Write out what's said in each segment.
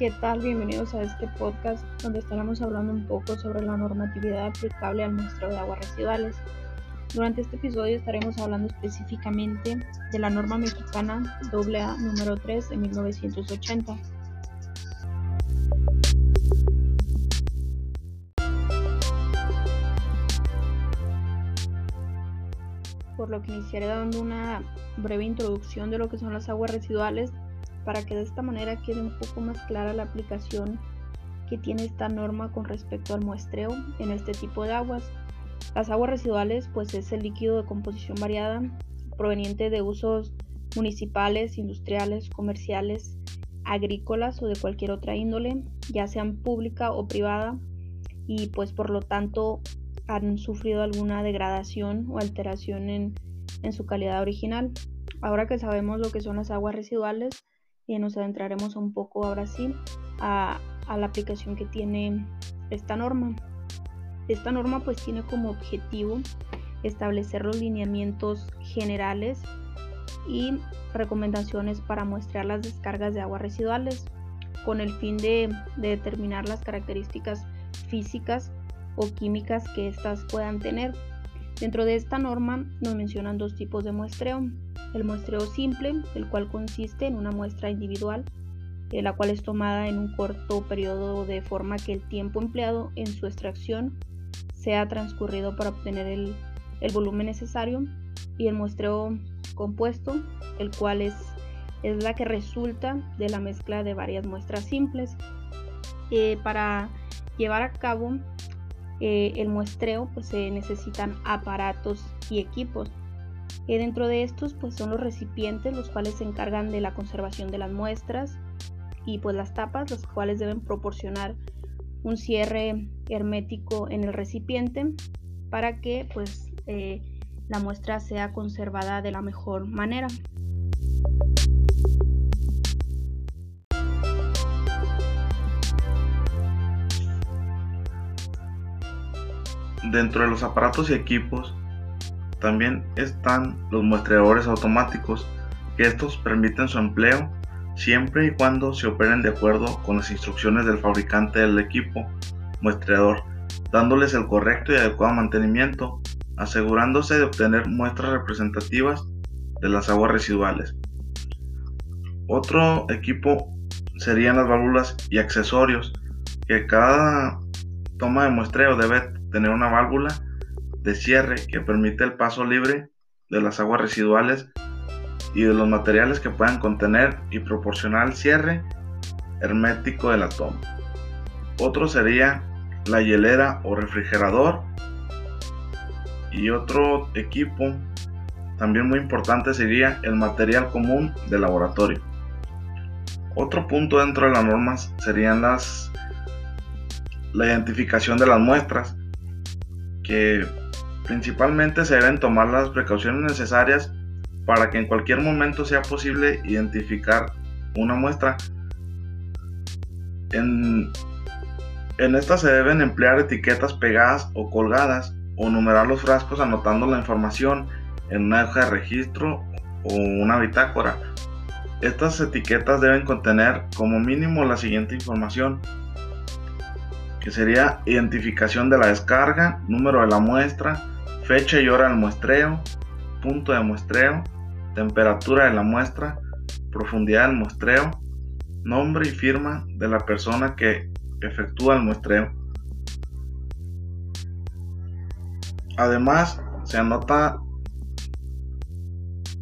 ¿qué tal? Bienvenidos a este podcast donde estaremos hablando un poco sobre la normatividad aplicable al muestreo de aguas residuales. Durante este episodio estaremos hablando específicamente de la norma mexicana AA número 3 de 1980. Por lo que iniciaré dando una breve introducción de lo que son las aguas residuales para que de esta manera quede un poco más clara la aplicación que tiene esta norma con respecto al muestreo en este tipo de aguas. Las aguas residuales pues es el líquido de composición variada proveniente de usos municipales, industriales, comerciales, agrícolas o de cualquier otra índole, ya sean pública o privada, y pues por lo tanto han sufrido alguna degradación o alteración en, en su calidad original. Ahora que sabemos lo que son las aguas residuales, y nos adentraremos un poco ahora sí a, la aplicación que tiene esta norma. Esta norma pues tiene como objetivo establecer los lineamientos generales y recomendaciones para muestrear las descargas de aguas residuales con el fin de, de determinar las características físicas o químicas que éstas puedan tener. Dentro de esta norma nos mencionan dos tipos de muestreo, el muestreo simple, el cual consiste en una muestra individual, eh, la cual es tomada en un corto periodo de forma que el tiempo empleado en su extracción sea transcurrido para obtener el, volumen necesario, y el muestreo compuesto, el cual es, la que resulta de la mezcla de varias muestras simples. Eh, para llevar a cabo eh, el muestreo, pues se necesitan aparatos y equipos dentro de estos pues son los recipientes los cuales se encargan de la conservación de las muestras y pues las tapas las cuales deben proporcionar un cierre hermético en el recipiente para que pues eh, la muestra sea conservada de la mejor manera. Dentro de los aparatos y equipos también están los muestreadores automáticos, que estos permiten su empleo siempre y cuando se operen de acuerdo con las instrucciones del fabricante del equipo muestreador, dándoles el correcto y adecuado mantenimiento, asegurándose de obtener muestras representativas de las aguas residuales. Otro equipo serían las válvulas y accesorios, que cada toma de muestreo debe tener una válvula de cierre que permite el paso libre de las aguas residuales y de los materiales que puedan contener y proporcionar el cierre hermético de la toma. Otro sería la hielera o refrigerador y otro equipo también muy importante sería el material común de laboratorio. Otro punto dentro de las normas serían las la identificación de las muestras que Principalmente se deben tomar las precauciones necesarias para que en cualquier momento sea posible identificar una muestra. En, en esta se deben emplear etiquetas pegadas o colgadas o numerar los frascos anotando la información en una hoja de registro o una bitácora. Estas etiquetas deben contener como mínimo la siguiente información, que sería identificación de la descarga, número de la muestra, fecha y hora del muestreo, punto de muestreo, temperatura de la muestra, profundidad del muestreo, nombre y firma de la persona que efectúa el muestreo. Además, se anota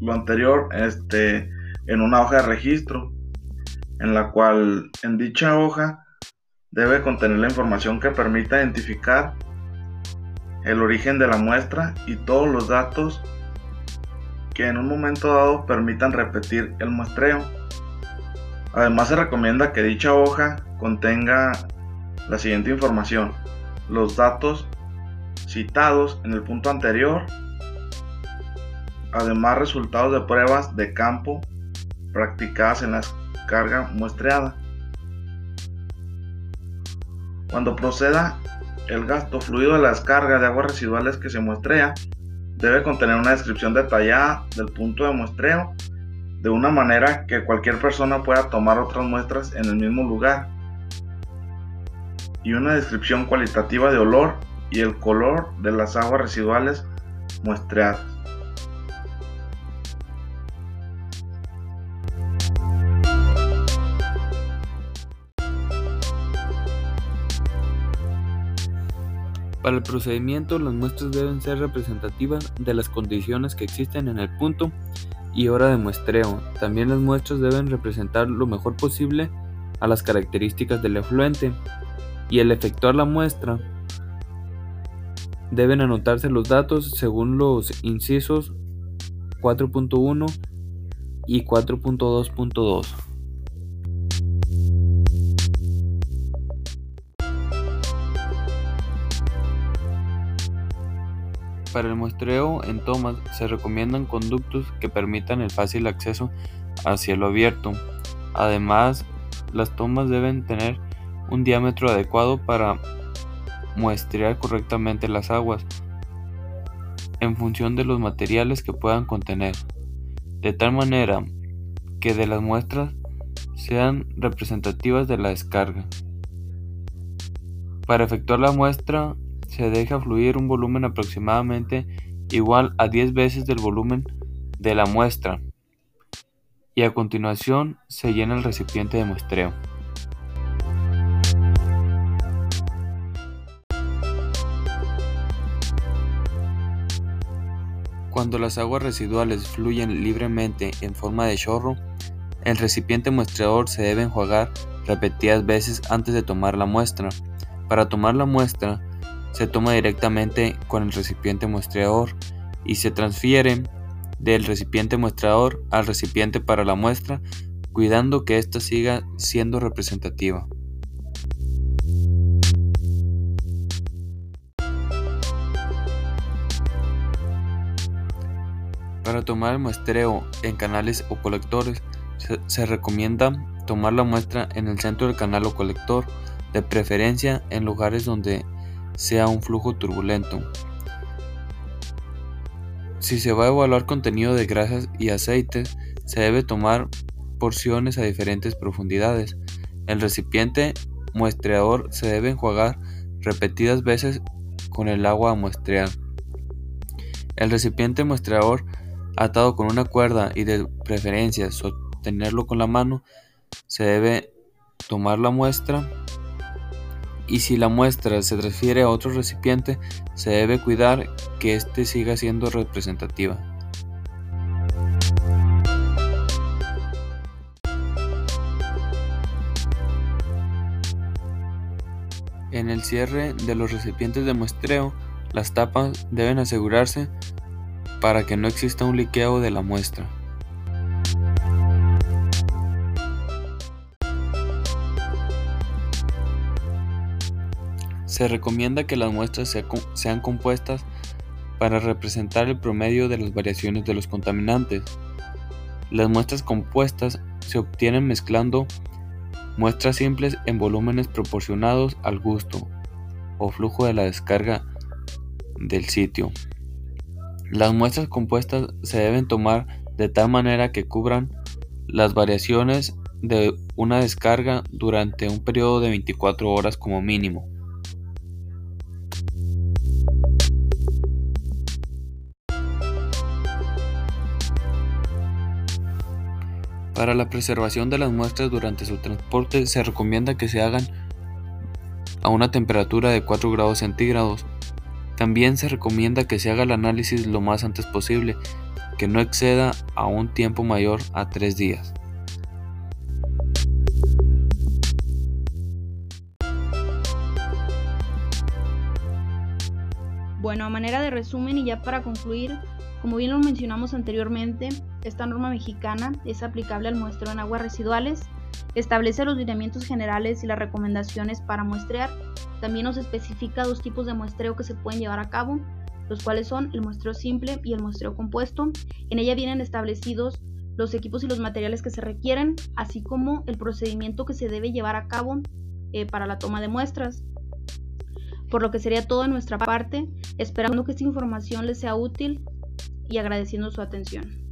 lo anterior este, en una hoja de registro, en la cual en dicha hoja debe contener la información que permita identificar el origen de la muestra y todos los datos que en un momento dado permitan repetir el muestreo. Además se recomienda que dicha hoja contenga la siguiente información, los datos citados en el punto anterior, además resultados de pruebas de campo practicadas en la carga muestreada. Cuando proceda el gasto fluido de la descarga de aguas residuales que se muestrea debe contener una descripción detallada del punto de muestreo de una manera que cualquier persona pueda tomar otras muestras en el mismo lugar. Y una descripción cualitativa de olor y el color de las aguas residuales muestreadas. Para el procedimiento, las muestras deben ser representativas de las condiciones que existen en el punto y hora de muestreo. También las muestras deben representar lo mejor posible a las características del efluente y al efectuar la muestra deben anotarse los datos según los incisos 4.1 y 4.2.2. Para el muestreo en tomas se recomiendan conductos que permitan el fácil acceso a cielo abierto. Además, las tomas deben tener un diámetro adecuado para muestrear correctamente las aguas en función de los materiales que puedan contener, de tal manera que de las muestras sean representativas de la descarga. Para efectuar la muestra se deja fluir un volumen aproximadamente igual a 10 veces del volumen de la muestra y a continuación se llena el recipiente de muestreo. Cuando las aguas residuales fluyen libremente en forma de chorro, el recipiente muestreador se debe enjuagar repetidas veces antes de tomar la muestra. Para tomar la muestra, se toma directamente con el recipiente muestreador y se transfiere del recipiente muestrador al recipiente para la muestra, cuidando que ésta siga siendo representativa. Para tomar el muestreo en canales o colectores, se, se, recomienda tomar la muestra en el centro del canal o colector, de preferencia en lugares donde sea un flujo turbulento. Si se va a evaluar contenido de grasas y aceites, se debe tomar porciones a diferentes profundidades. El recipiente muestreador se debe enjuagar repetidas veces con el agua a muestrear. El recipiente muestreador atado con una cuerda y de preferencia sostenerlo con la mano, se debe tomar la muestra y si la muestra se transfiere a otro recipiente, se debe cuidar que éste siga siendo representativa. En el cierre de los recipientes de muestreo, las tapas deben asegurarse para que no exista un liqueo de la muestra. Se recomienda que las muestras sean compuestas para representar el promedio de las variaciones de los contaminantes. Las muestras compuestas se obtienen mezclando muestras simples en volúmenes proporcionados al gusto o flujo de la descarga del sitio. Las muestras compuestas se deben tomar de tal manera que cubran las variaciones de una descarga durante un periodo de 24 horas como mínimo. Para la preservación de las muestras durante su transporte se recomienda que se hagan a una temperatura de 4 grados centígrados. También se recomienda que se haga el análisis lo más antes posible, que no exceda a un tiempo mayor a 3 días. Bueno, a manera de resumen y ya para concluir, como bien lo mencionamos anteriormente, esta norma mexicana es aplicable al muestreo en aguas residuales, establece los lineamientos generales y las recomendaciones para muestrear, también nos especifica dos tipos de muestreo que se pueden llevar a cabo, los cuales son el muestreo simple y el muestreo compuesto. En ella vienen establecidos los equipos y los materiales que se requieren, así como el procedimiento que se debe llevar a cabo eh, para la toma de muestras. Por lo que sería todo de nuestra parte, esperando que esta información les sea útil y agradeciendo su atención.